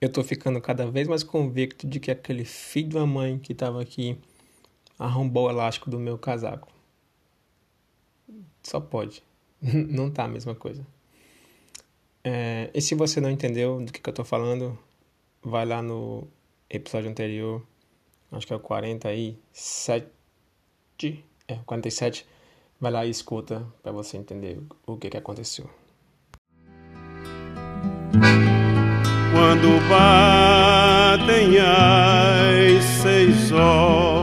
eu tô ficando cada vez mais convicto de que aquele filho da mãe que tava aqui arrombou o elástico do meu casaco. Só pode. não tá a mesma coisa. É, e se você não entendeu do que, que eu tô falando, vai lá no episódio anterior, acho que é o 47. É, 47. Vai lá e escuta para você entender o que, que aconteceu. Quando batem as seis horas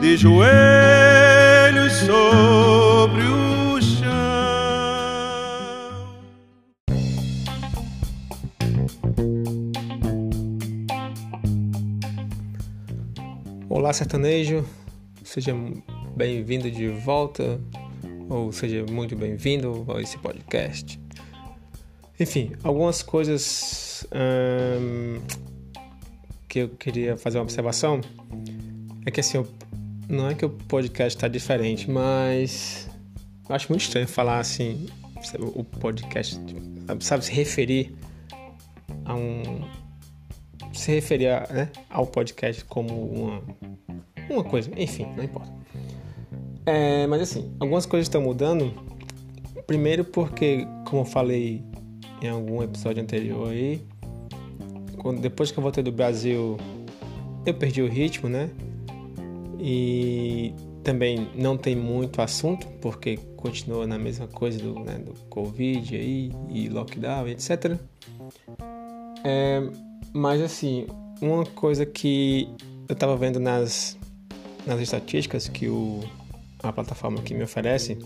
de joelhos sobre o chão. Olá, sertanejo, seja bem-vindo de volta, ou seja muito bem-vindo a esse podcast. Enfim, algumas coisas hum, que eu queria fazer uma observação é que assim, não é que o podcast está diferente, mas eu acho muito estranho falar assim, o podcast, sabe, se referir a um. Se referir a, né, ao podcast como uma, uma coisa, enfim, não importa. É, mas assim, algumas coisas estão mudando. Primeiro porque, como eu falei em algum episódio anterior aí. Quando, depois que eu voltei do Brasil, eu perdi o ritmo, né? E também não tem muito assunto, porque continua na mesma coisa do, né, do Covid aí, e lockdown, etc. É, mas assim, uma coisa que eu tava vendo nas, nas estatísticas que o, a plataforma que me oferece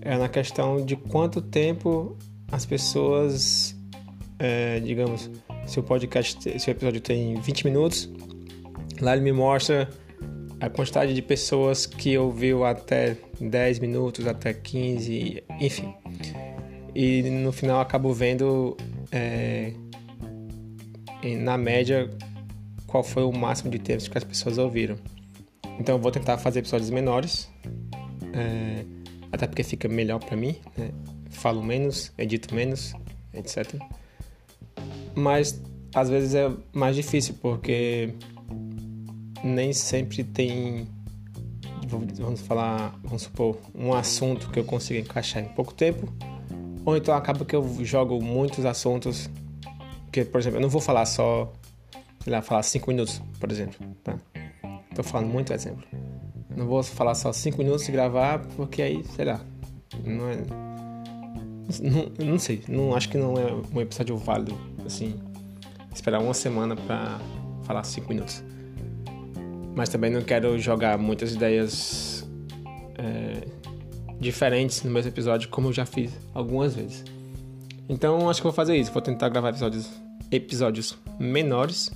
é na questão de quanto tempo as pessoas, é, digamos, se o podcast, se o episódio tem 20 minutos, lá ele me mostra a quantidade de pessoas que ouviu até 10 minutos, até 15, enfim. E no final acabo vendo, é, na média, qual foi o máximo de tempo que as pessoas ouviram. Então eu vou tentar fazer episódios menores, é, até porque fica melhor para mim, né? Falo menos, edito menos, etc. Mas às vezes é mais difícil porque nem sempre tem, vamos falar, vamos supor, um assunto que eu consiga encaixar em pouco tempo, ou então acaba que eu jogo muitos assuntos que, por exemplo, eu não vou falar só, sei lá, falar cinco minutos, por exemplo, tá? Tô falando muito exemplo. Não vou falar só cinco minutos e gravar porque aí, sei lá, não é não, não sei, não acho que não é um episódio válido, assim, esperar uma semana para falar cinco minutos. Mas também não quero jogar muitas ideias é, diferentes no mesmo episódio, como eu já fiz algumas vezes. Então acho que vou fazer isso, vou tentar gravar episódios, episódios menores,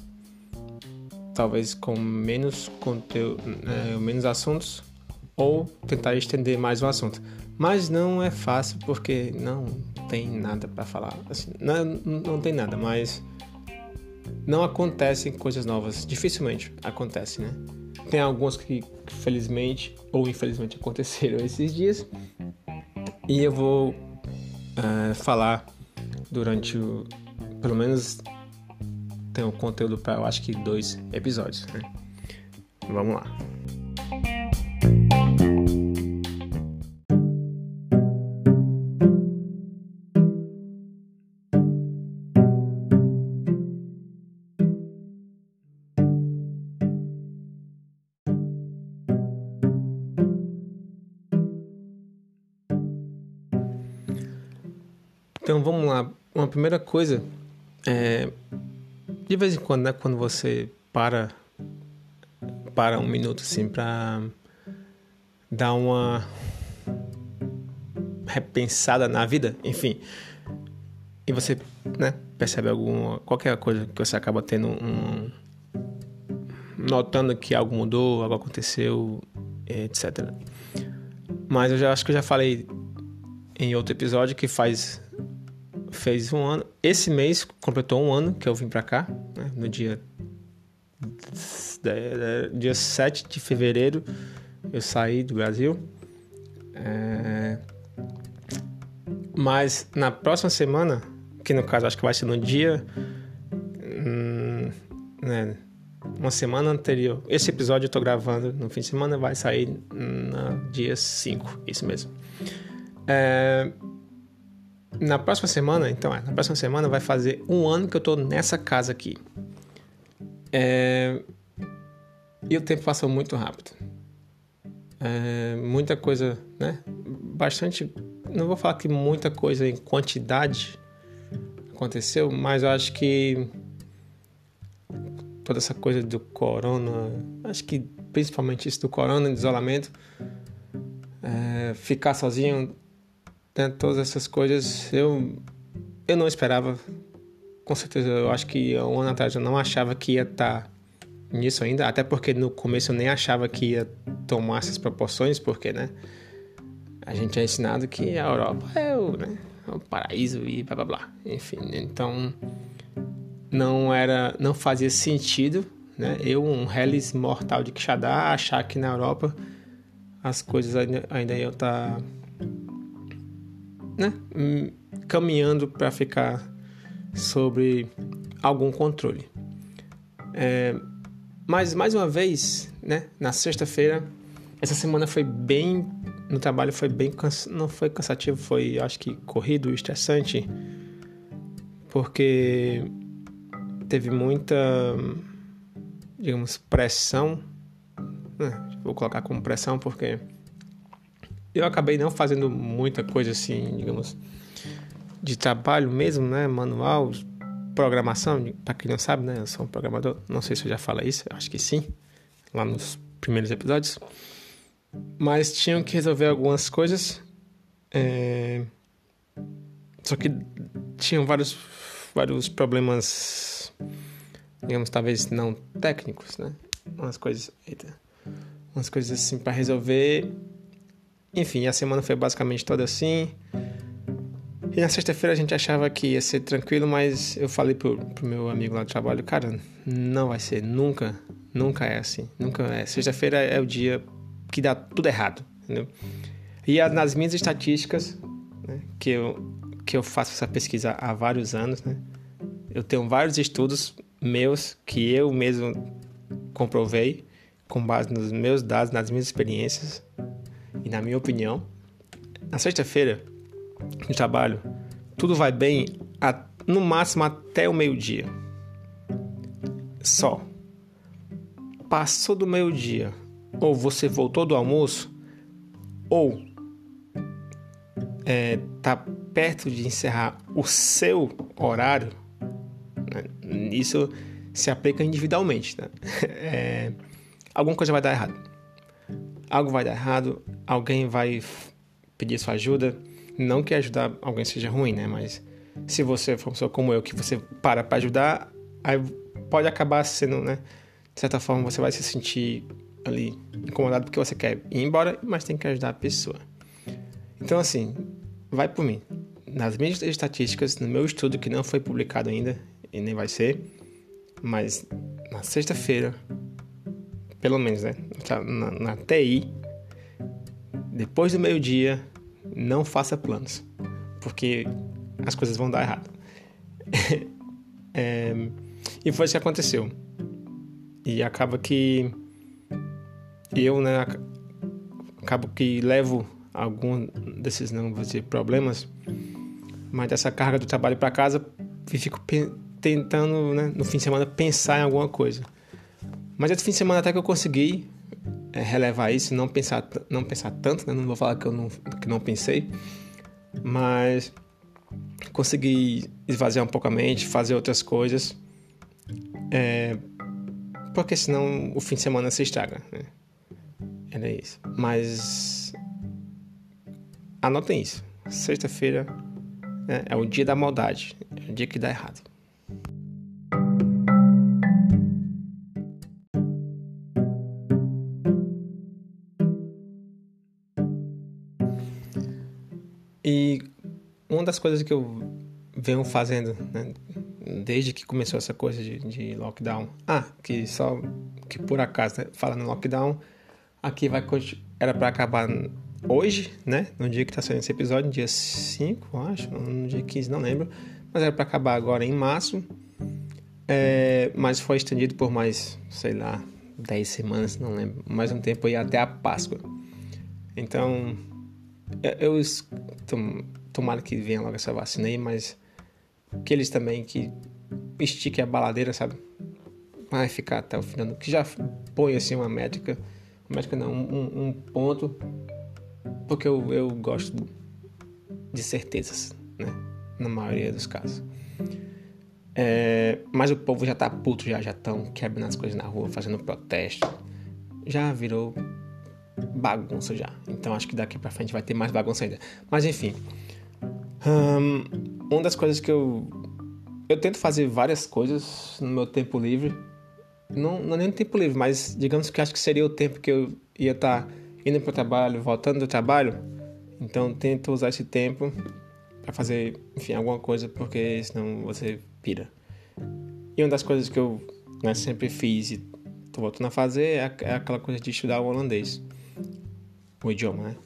talvez com menos conteúdo, é, menos assuntos, ou tentar estender mais o assunto. Mas não é fácil porque não tem nada para falar. Assim, não, não tem nada, mas não acontecem coisas novas. Dificilmente acontece, né? Tem algumas que felizmente ou infelizmente aconteceram esses dias. E eu vou uh, falar durante o, pelo menos tem um conteúdo para eu acho que dois episódios. Né? Vamos lá. Primeira coisa é de vez em quando, né, quando você para para um minuto assim para dar uma repensada na vida, enfim. E você, né, percebe alguma qualquer coisa que você acaba tendo um notando que algo mudou, algo aconteceu, etc. Mas eu já acho que eu já falei em outro episódio que faz fez um ano. Esse mês completou um ano que eu vim para cá, né? no dia dia 7 de fevereiro eu saí do Brasil. É... Mas na próxima semana, que no caso acho que vai ser no dia. Hum, né, uma semana anterior. Esse episódio eu tô gravando no fim de semana, vai sair no dia 5, isso mesmo. É, na próxima semana, então, é, na próxima semana vai fazer um ano que eu tô nessa casa aqui. É, e o tempo passou muito rápido. É, muita coisa, né? Bastante. Não vou falar que muita coisa em quantidade aconteceu, mas eu acho que toda essa coisa do corona, acho que principalmente isso do corona, do isolamento, é, ficar sozinho, né, todas essas coisas, eu, eu não esperava. Com certeza, eu acho que um ano atrás eu não achava que ia estar tá nisso ainda, até porque no começo eu nem achava que ia tomar essas proporções, porque, né, a gente é ensinado que a Europa é o, né, é o paraíso e blá blá blá. Enfim, então não era, não fazia sentido, né? Eu, um Hellis mortal de Quixadá, achar que na Europa as coisas ainda, ainda iam estar, tá, né? Hum, caminhando para ficar sobre algum controle. É, mas mais uma vez, né? Na sexta-feira, essa semana foi bem no trabalho foi bem não foi cansativo, foi acho que corrido, estressante, porque teve muita, digamos, pressão. Né? Vou colocar como pressão porque eu acabei não fazendo muita coisa assim, digamos, de trabalho mesmo, né? Manual, programação. Para quem não sabe, né? Eu sou um programador. Não sei se eu já falei isso, acho que sim, lá nos primeiros episódios. Mas tinham que resolver algumas coisas. É... Só que tinham vários, vários problemas digamos, talvez não técnicos, né? Umas coisas, eita, umas coisas assim para resolver. Enfim, a semana foi basicamente toda assim. E na sexta-feira a gente achava que ia ser tranquilo, mas eu falei pro, pro meu amigo lá do trabalho, cara, não vai ser, nunca, nunca é assim, nunca é. Sexta-feira é o dia que dá tudo errado, entendeu? E nas minhas estatísticas, né, que, eu, que eu faço essa pesquisa há vários anos, né? Eu tenho vários estudos meus que eu mesmo comprovei com base nos meus dados, nas minhas experiências e na minha opinião. Na sexta-feira, no trabalho, tudo vai bem a, no máximo até o meio-dia. Só. Passou do meio-dia, ou você voltou do almoço, ou é, tá perto de encerrar o seu horário, isso se aplica individualmente. Né? É, alguma coisa vai dar errado. Algo vai dar errado, alguém vai pedir sua ajuda. Não que ajudar alguém seja ruim, né? Mas se você for uma pessoa como eu, que você para para ajudar, aí pode acabar sendo, né? De certa forma, você vai se sentir ali incomodado porque você quer ir embora, mas tem que ajudar a pessoa. Então, assim, vai por mim. Nas minhas estatísticas, no meu estudo que não foi publicado ainda, e nem vai ser. Mas na sexta-feira, pelo menos, né? Na, na TI, depois do meio-dia, não faça planos, porque as coisas vão dar errado. é, e foi isso que aconteceu. E acaba que eu, né, acabo que levo algum desses, não vou dizer, problemas, mas dessa carga do trabalho para casa e fico tentando, né, no fim de semana, pensar em alguma coisa. Mas esse fim de semana até que eu consegui é, relevar isso, não pensar, não pensar tanto, né? não vou falar que eu não, que não pensei, mas consegui esvaziar um pouco a mente, fazer outras coisas, é, porque senão o fim de semana se estraga. Né? Era isso. Mas anotem isso. Sexta-feira né, é o dia da maldade, é o dia que dá errado. Das coisas que eu venho fazendo, né, desde que começou essa coisa de, de, lockdown. Ah, que só que por acaso, né, falando lockdown, aqui vai era para acabar hoje, né? No dia que tá saindo esse episódio, dia 5, acho, no dia 15, não lembro. Mas era para acabar agora em março. É, mas foi estendido por mais, sei lá, 10 semanas, não lembro. Mais um tempo aí até a Páscoa. Então, eu, eu tomara que venha logo essa vacina aí, mas que eles também que estiquem a baladeira, sabe? Vai ficar até o final. Que já põe assim uma métrica, uma métrica não, um, um ponto, porque eu, eu gosto de certezas, né? Na maioria dos casos. É, mas o povo já tá puto, já estão quebrando as coisas na rua, fazendo protesto. Já virou bagunça já. Então acho que daqui para frente vai ter mais bagunça ainda. Mas enfim, um, uma das coisas que eu eu tento fazer várias coisas no meu tempo livre. Não, não é nem tempo livre, mas digamos que acho que seria o tempo que eu ia estar tá indo para o trabalho, voltando do trabalho. Então tento usar esse tempo para fazer, enfim, alguma coisa, porque senão você pira. E uma das coisas que eu né, sempre fiz e tô voltando a fazer é aquela coisa de estudar o holandês, o idioma, né?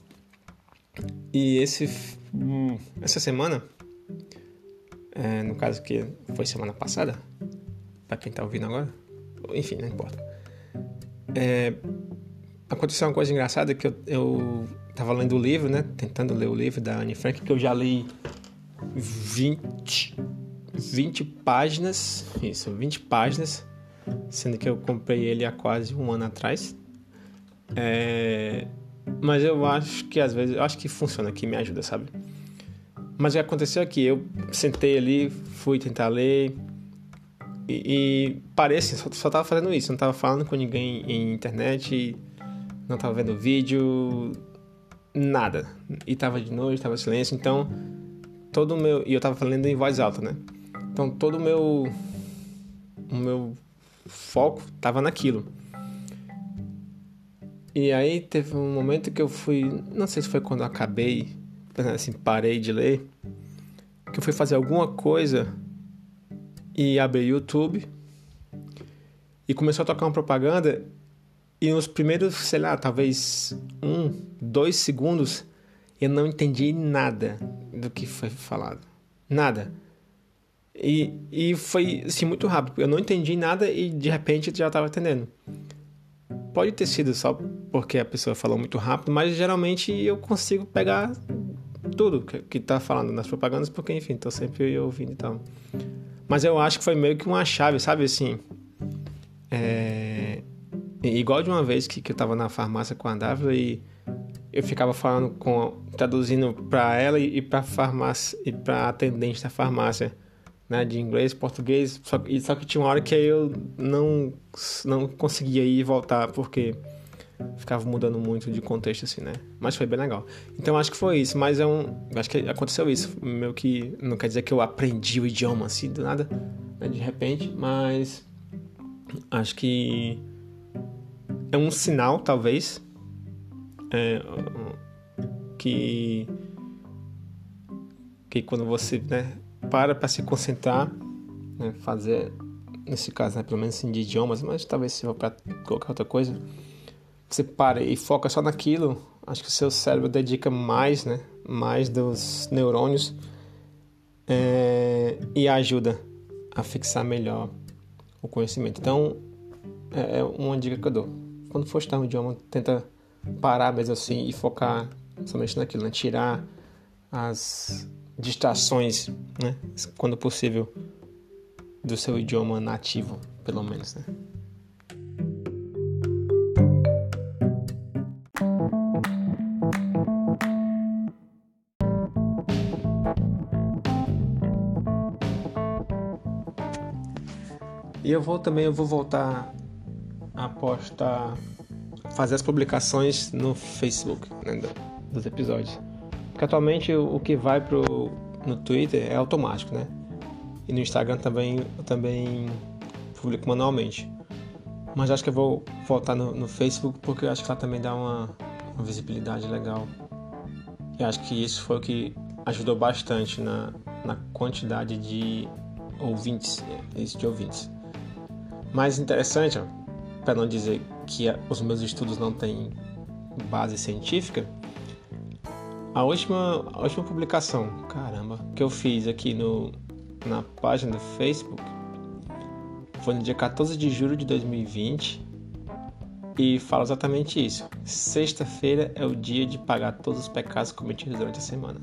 E esse, hum, essa semana, é, no caso que foi semana passada, para quem tá ouvindo agora, enfim, não importa. É, aconteceu uma coisa engraçada que eu, eu tava lendo o livro, né? Tentando ler o livro da Anne Frank, que eu já li 20, 20 páginas. Isso, 20 páginas. Sendo que eu comprei ele há quase um ano atrás. É, mas eu acho que às vezes, eu acho que funciona, que me ajuda, sabe? Mas o que aconteceu aqui, eu sentei ali, fui tentar ler e, e parece, só, só tava fazendo isso, não tava falando com ninguém em internet, não tava vendo vídeo, nada. E tava de noite, tava silêncio, então todo o meu. E eu tava falando em voz alta, né? Então todo o meu. O meu foco tava naquilo. E aí teve um momento que eu fui. Não sei se foi quando eu acabei, assim, parei de ler. Que eu fui fazer alguma coisa e abri o YouTube. E começou a tocar uma propaganda. E nos primeiros, sei lá, talvez um, dois segundos, eu não entendi nada do que foi falado. Nada. E, e foi assim, muito rápido. Eu não entendi nada e de repente já estava entendendo. Pode ter sido só porque a pessoa falou muito rápido, mas geralmente eu consigo pegar tudo que, está falando nas propagandas, porque enfim, estou sempre ouvindo e tal. Mas eu acho que foi meio que uma chave, sabe assim? É... Igual de uma vez que, que eu estava na farmácia com a Dávila e eu ficava falando com traduzindo para ela e, para farmácia e para atendente da farmácia, né, de inglês, português, só, e só que tinha uma hora que eu não não conseguia ir e voltar porque ficava mudando muito de contexto assim, né? Mas foi bem legal. Então acho que foi isso, mas é um, acho que aconteceu isso, meio que não quer dizer que eu aprendi o idioma assim do nada, né, de repente, mas acho que é um sinal talvez é, que que quando você né, para para se concentrar, né, fazer nesse caso, né, pelo menos assim, de idiomas, mas talvez for para qualquer outra coisa, você para e foca só naquilo, acho que o seu cérebro dedica mais, né, mais dos neurônios é, e ajuda a fixar melhor o conhecimento. Então, é, é uma dica que eu dou. Quando for estudar um idioma, tenta parar mesmo assim e focar somente naquilo, né? Tirar as distrações, né? Quando possível, do seu idioma nativo, pelo menos, né? E eu vou também, eu vou voltar a postar fazer as publicações no Facebook né, dos episódios. Porque atualmente o que vai pro, no Twitter é automático, né? E no Instagram também eu também publico manualmente. Mas acho que eu vou voltar no, no Facebook porque eu acho que lá também dá uma, uma visibilidade legal. E acho que isso foi o que ajudou bastante na, na quantidade de ouvintes, de ouvintes. Mais interessante, para não dizer que os meus estudos não têm base científica, a última, a última publicação, caramba, que eu fiz aqui no, na página do Facebook foi no dia 14 de julho de 2020 e fala exatamente isso. Sexta-feira é o dia de pagar todos os pecados cometidos durante a semana.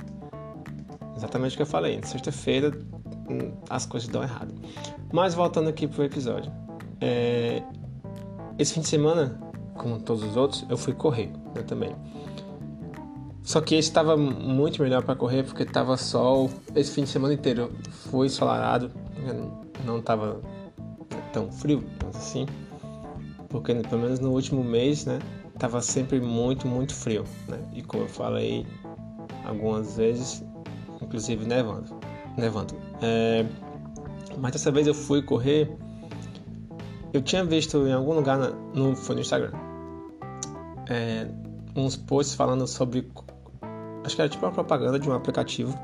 Exatamente o que eu falei. Sexta-feira hum, as coisas dão errado. Mas voltando aqui pro episódio. É... Esse fim de semana, como todos os outros, eu fui correr né, também. Só que esse estava muito melhor para correr porque estava sol. Esse fim de semana inteiro foi ensolarado, não estava tão frio, assim. Porque pelo menos no último mês, né, tava sempre muito, muito frio, né? E como eu falei algumas vezes, inclusive nevando, nevando. É... Mas dessa vez eu fui correr. Eu tinha visto em algum lugar no, foi no Instagram é, uns posts falando sobre acho que era tipo uma propaganda de um aplicativo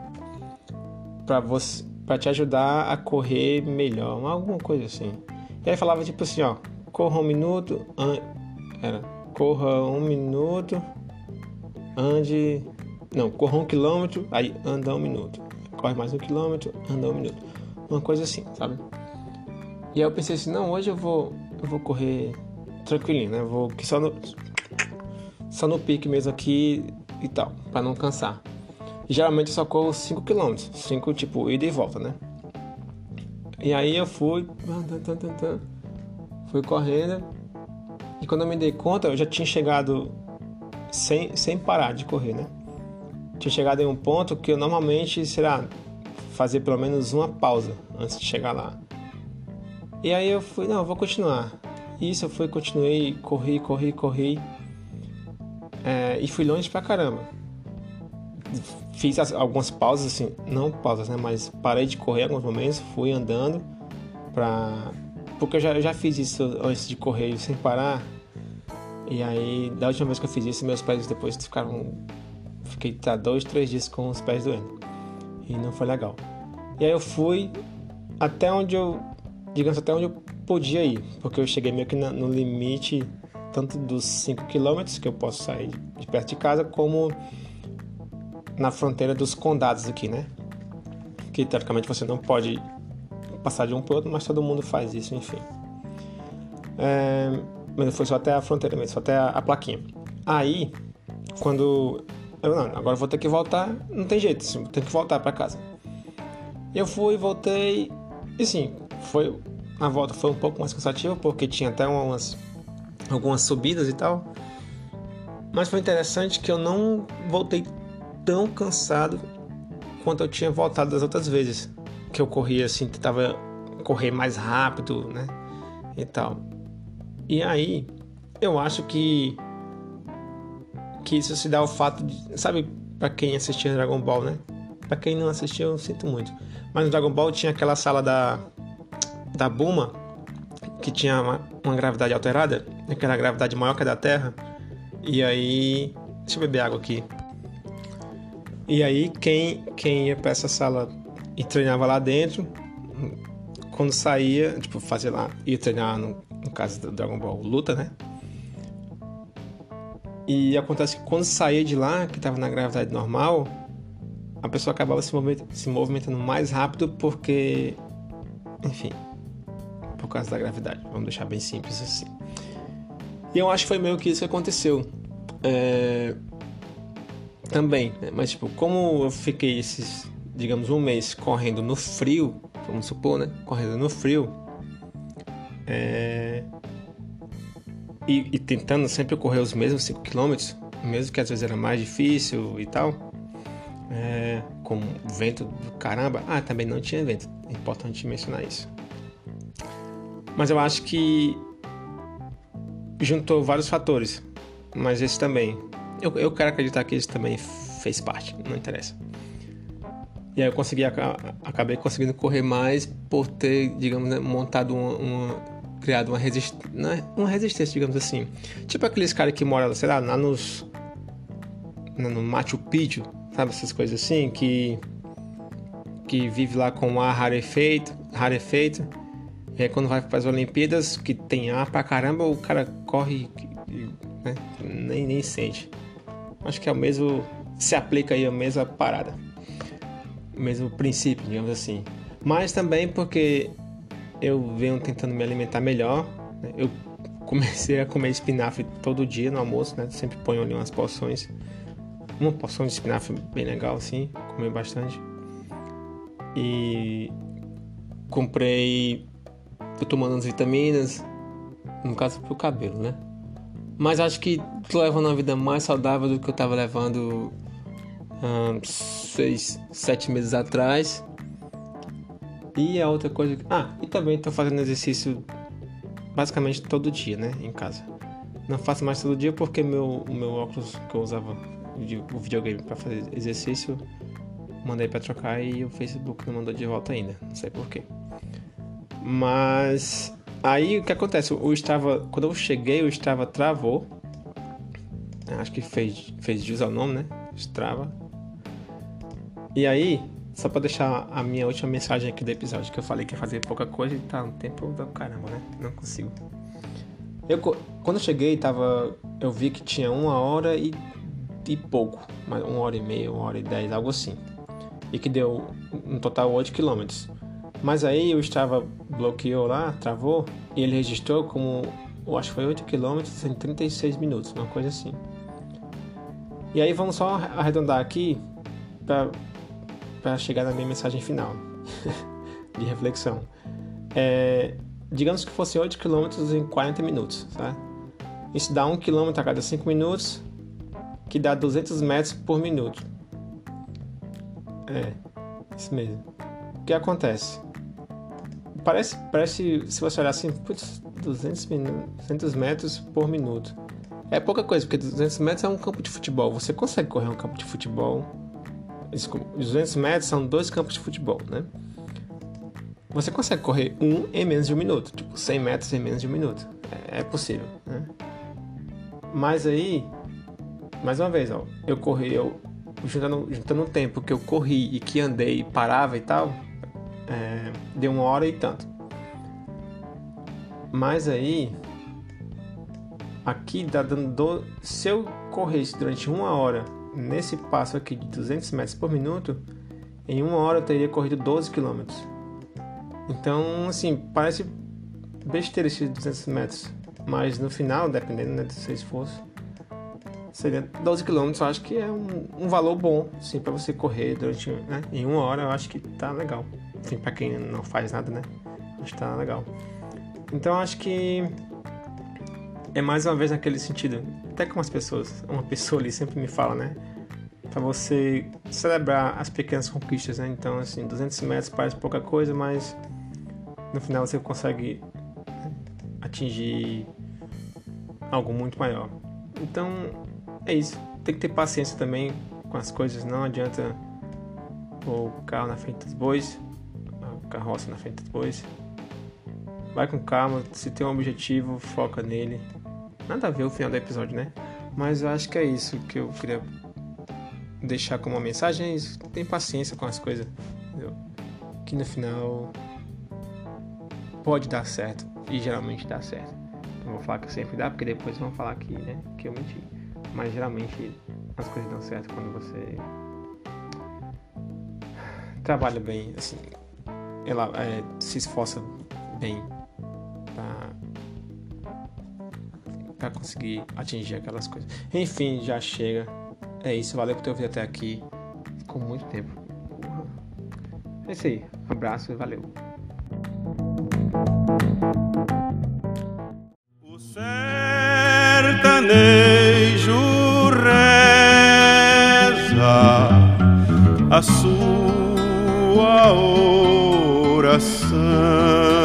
para você para te ajudar a correr melhor, alguma coisa assim. E aí falava tipo assim, ó, corra um minuto, an... era corra um minuto, ande, não, corra um quilômetro, aí anda um minuto, corre mais um quilômetro, anda um minuto, uma coisa assim, sabe? E aí eu pensei assim, não, hoje eu vou, eu vou correr tranquilinho, né? Eu vou que só no, só no pique mesmo aqui e tal, para não cansar. E geralmente eu só corro 5 km, 5 tipo ida e volta, né? E aí eu fui, fui correndo e quando eu me dei conta eu já tinha chegado sem, sem parar de correr, né? Tinha chegado em um ponto que eu normalmente, será, fazer pelo menos uma pausa antes de chegar lá. E aí eu fui, não, vou continuar. Isso eu fui, continuei, corri, corri, corri. É, e fui longe pra caramba. Fiz as, algumas pausas, assim, não pausas, né? Mas parei de correr alguns momentos, fui andando pra. Porque eu já, eu já fiz isso antes de correr sem parar. E aí, da última vez que eu fiz isso, meus pés depois ficaram. Fiquei tá, dois, três dias com os pés doendo. E não foi legal. E aí eu fui até onde eu. Digamos, até onde eu podia ir. Porque eu cheguei meio que no limite tanto dos 5 quilômetros que eu posso sair de perto de casa, como na fronteira dos condados aqui, né? Que teoricamente você não pode passar de um para outro, mas todo mundo faz isso, enfim. É, mas foi só até a fronteira mesmo, só até a, a plaquinha. Aí, quando eu não, agora vou ter que voltar, não tem jeito, tenho que voltar para casa. Eu fui, voltei, e sim, foi a volta foi um pouco mais cansativa porque tinha até umas algumas subidas e tal. Mas foi interessante que eu não voltei tão cansado quanto eu tinha voltado das outras vezes. Que eu corria assim, tentava correr mais rápido, né? E tal. E aí, eu acho que que isso se dá ao fato de, sabe, para quem assistia Dragon Ball, né? Para quem não assistiu, eu sinto muito. Mas no Dragon Ball tinha aquela sala da da Buma que tinha uma, uma gravidade alterada, aquela gravidade maior que a da Terra. E aí, deixa eu beber água aqui. E aí quem quem ia para essa sala e treinava lá dentro, quando saía, tipo, fazia lá, ia treinar no, no caso do Dragon Ball Luta, né? E acontece que quando saía de lá, que estava na gravidade normal, a pessoa acabava se se movimentando mais rápido porque, enfim, por causa da gravidade. Vamos deixar bem simples assim. E eu acho que foi meio que isso que aconteceu. É... Também, né? mas tipo, como eu fiquei esses, digamos, um mês correndo no frio, vamos supor, né? Correndo no frio. É... E, e, tentando sempre correr os mesmos 5 km, mesmo que às vezes era mais difícil e tal. É... Com vento do caramba. Ah, também não tinha vento. É importante mencionar isso. Mas eu acho que juntou vários fatores. Mas esse também. Eu, eu quero acreditar que esse também fez parte, não interessa. E aí eu consegui, acabei conseguindo correr mais por ter, digamos, né, montado uma, criado uma resistência, é uma resistência, digamos assim. Tipo aqueles caras que moram, sei lá, lá nos no Machu Picchu, sabe essas coisas assim, que que vive lá com ar rarefeito, rarefeito e aí quando vai para as Olimpíadas, que tem ar pra caramba, o cara corre né? nem, nem sente. Acho que é o mesmo se aplica aí a mesma parada, o mesmo princípio, digamos assim. Mas também porque eu venho tentando me alimentar melhor. Né? Eu comecei a comer espinafre todo dia no almoço, né? Sempre ponho ali umas porções. Uma porção de espinafre bem legal, assim, comer bastante. E comprei. Tô tomando as vitaminas, no caso pro cabelo, né? Mas acho que tô levando uma vida mais saudável do que eu tava levando um, seis, sete meses atrás. E a outra coisa. Ah, e também tô fazendo exercício basicamente todo dia, né? Em casa. Não faço mais todo dia porque meu, o meu óculos que eu usava, o videogame para fazer exercício, mandei para trocar e o Facebook não mandou de volta ainda. Não sei porquê. Mas aí o que acontece? O Strava, quando eu cheguei, o Strava travou. Acho que fez, fez jus ao nome, né? Strava. E aí só pra deixar a minha última mensagem aqui do episódio, que eu falei que ia fazer pouca coisa e tá um tempo do caramba, né? Não consigo. Eu, quando eu cheguei, tava, eu vi que tinha uma hora e, e pouco, uma hora e meia, uma hora e dez, algo assim. E que deu um total 8 km. Mas aí o Strava bloqueou lá, travou, e ele registrou como, eu acho que foi 8 km em 36 minutos, uma coisa assim. E aí vamos só arredondar aqui para para chegar na minha mensagem final de reflexão. É, digamos que fosse 8 km em 40 minutos, tá? Isso dá 1 km a cada 5 minutos, que dá 200 metros por minuto. É, isso mesmo. O que acontece? Parece, parece se você olhar assim, putz, 200, 200 metros por minuto. É pouca coisa, porque 200 metros é um campo de futebol. Você consegue correr um campo de futebol os 200 metros são dois campos de futebol, né? Você consegue correr um em menos de um minuto, tipo 100 metros em menos de um minuto. É, é possível, né? Mas aí, mais uma vez, ó, eu corri, eu juntando, juntando o tempo que eu corri e que andei, parava e tal, é, deu uma hora e tanto. Mas aí, aqui tá dando. Do, se eu corresse durante uma hora nesse passo aqui de 200 metros por minuto, em uma hora eu teria corrido 12 km. Então, assim, parece besteira esses 200 metros, mas no final, dependendo né, do seu esforço, seria 12 km. Eu acho que é um, um valor bom, assim, para você correr durante, né, em uma hora. Eu acho que tá legal. Enfim, para quem não faz nada, né? Acho que tá legal. Então, acho que é mais uma vez naquele sentido. Até com as pessoas, uma pessoa ali sempre me fala, né? Para você celebrar as pequenas conquistas, né? Então, assim, 200 metros parece pouca coisa, mas no final você consegue atingir algo muito maior. Então, é isso. Tem que ter paciência também com as coisas. Não adianta o carro na frente dos bois, a carroça na frente dos bois. Vai com calma, se tem um objetivo, foca nele Nada a ver o final do episódio, né? Mas eu acho que é isso que eu queria deixar como uma mensagem. É isso. Tem paciência com as coisas. Entendeu? Que no final pode dar certo. E geralmente dá certo. Não vou falar que sempre dá, porque depois vão falar que, né, que eu menti. Mas geralmente as coisas dão certo quando você trabalha bem, assim, ela é, se esforça bem para conseguir atingir aquelas coisas. Enfim, já chega. É isso, valeu por ter ouvido até aqui. Ficou muito tempo. É isso aí. Abraço e valeu. O sertanejo a sua oração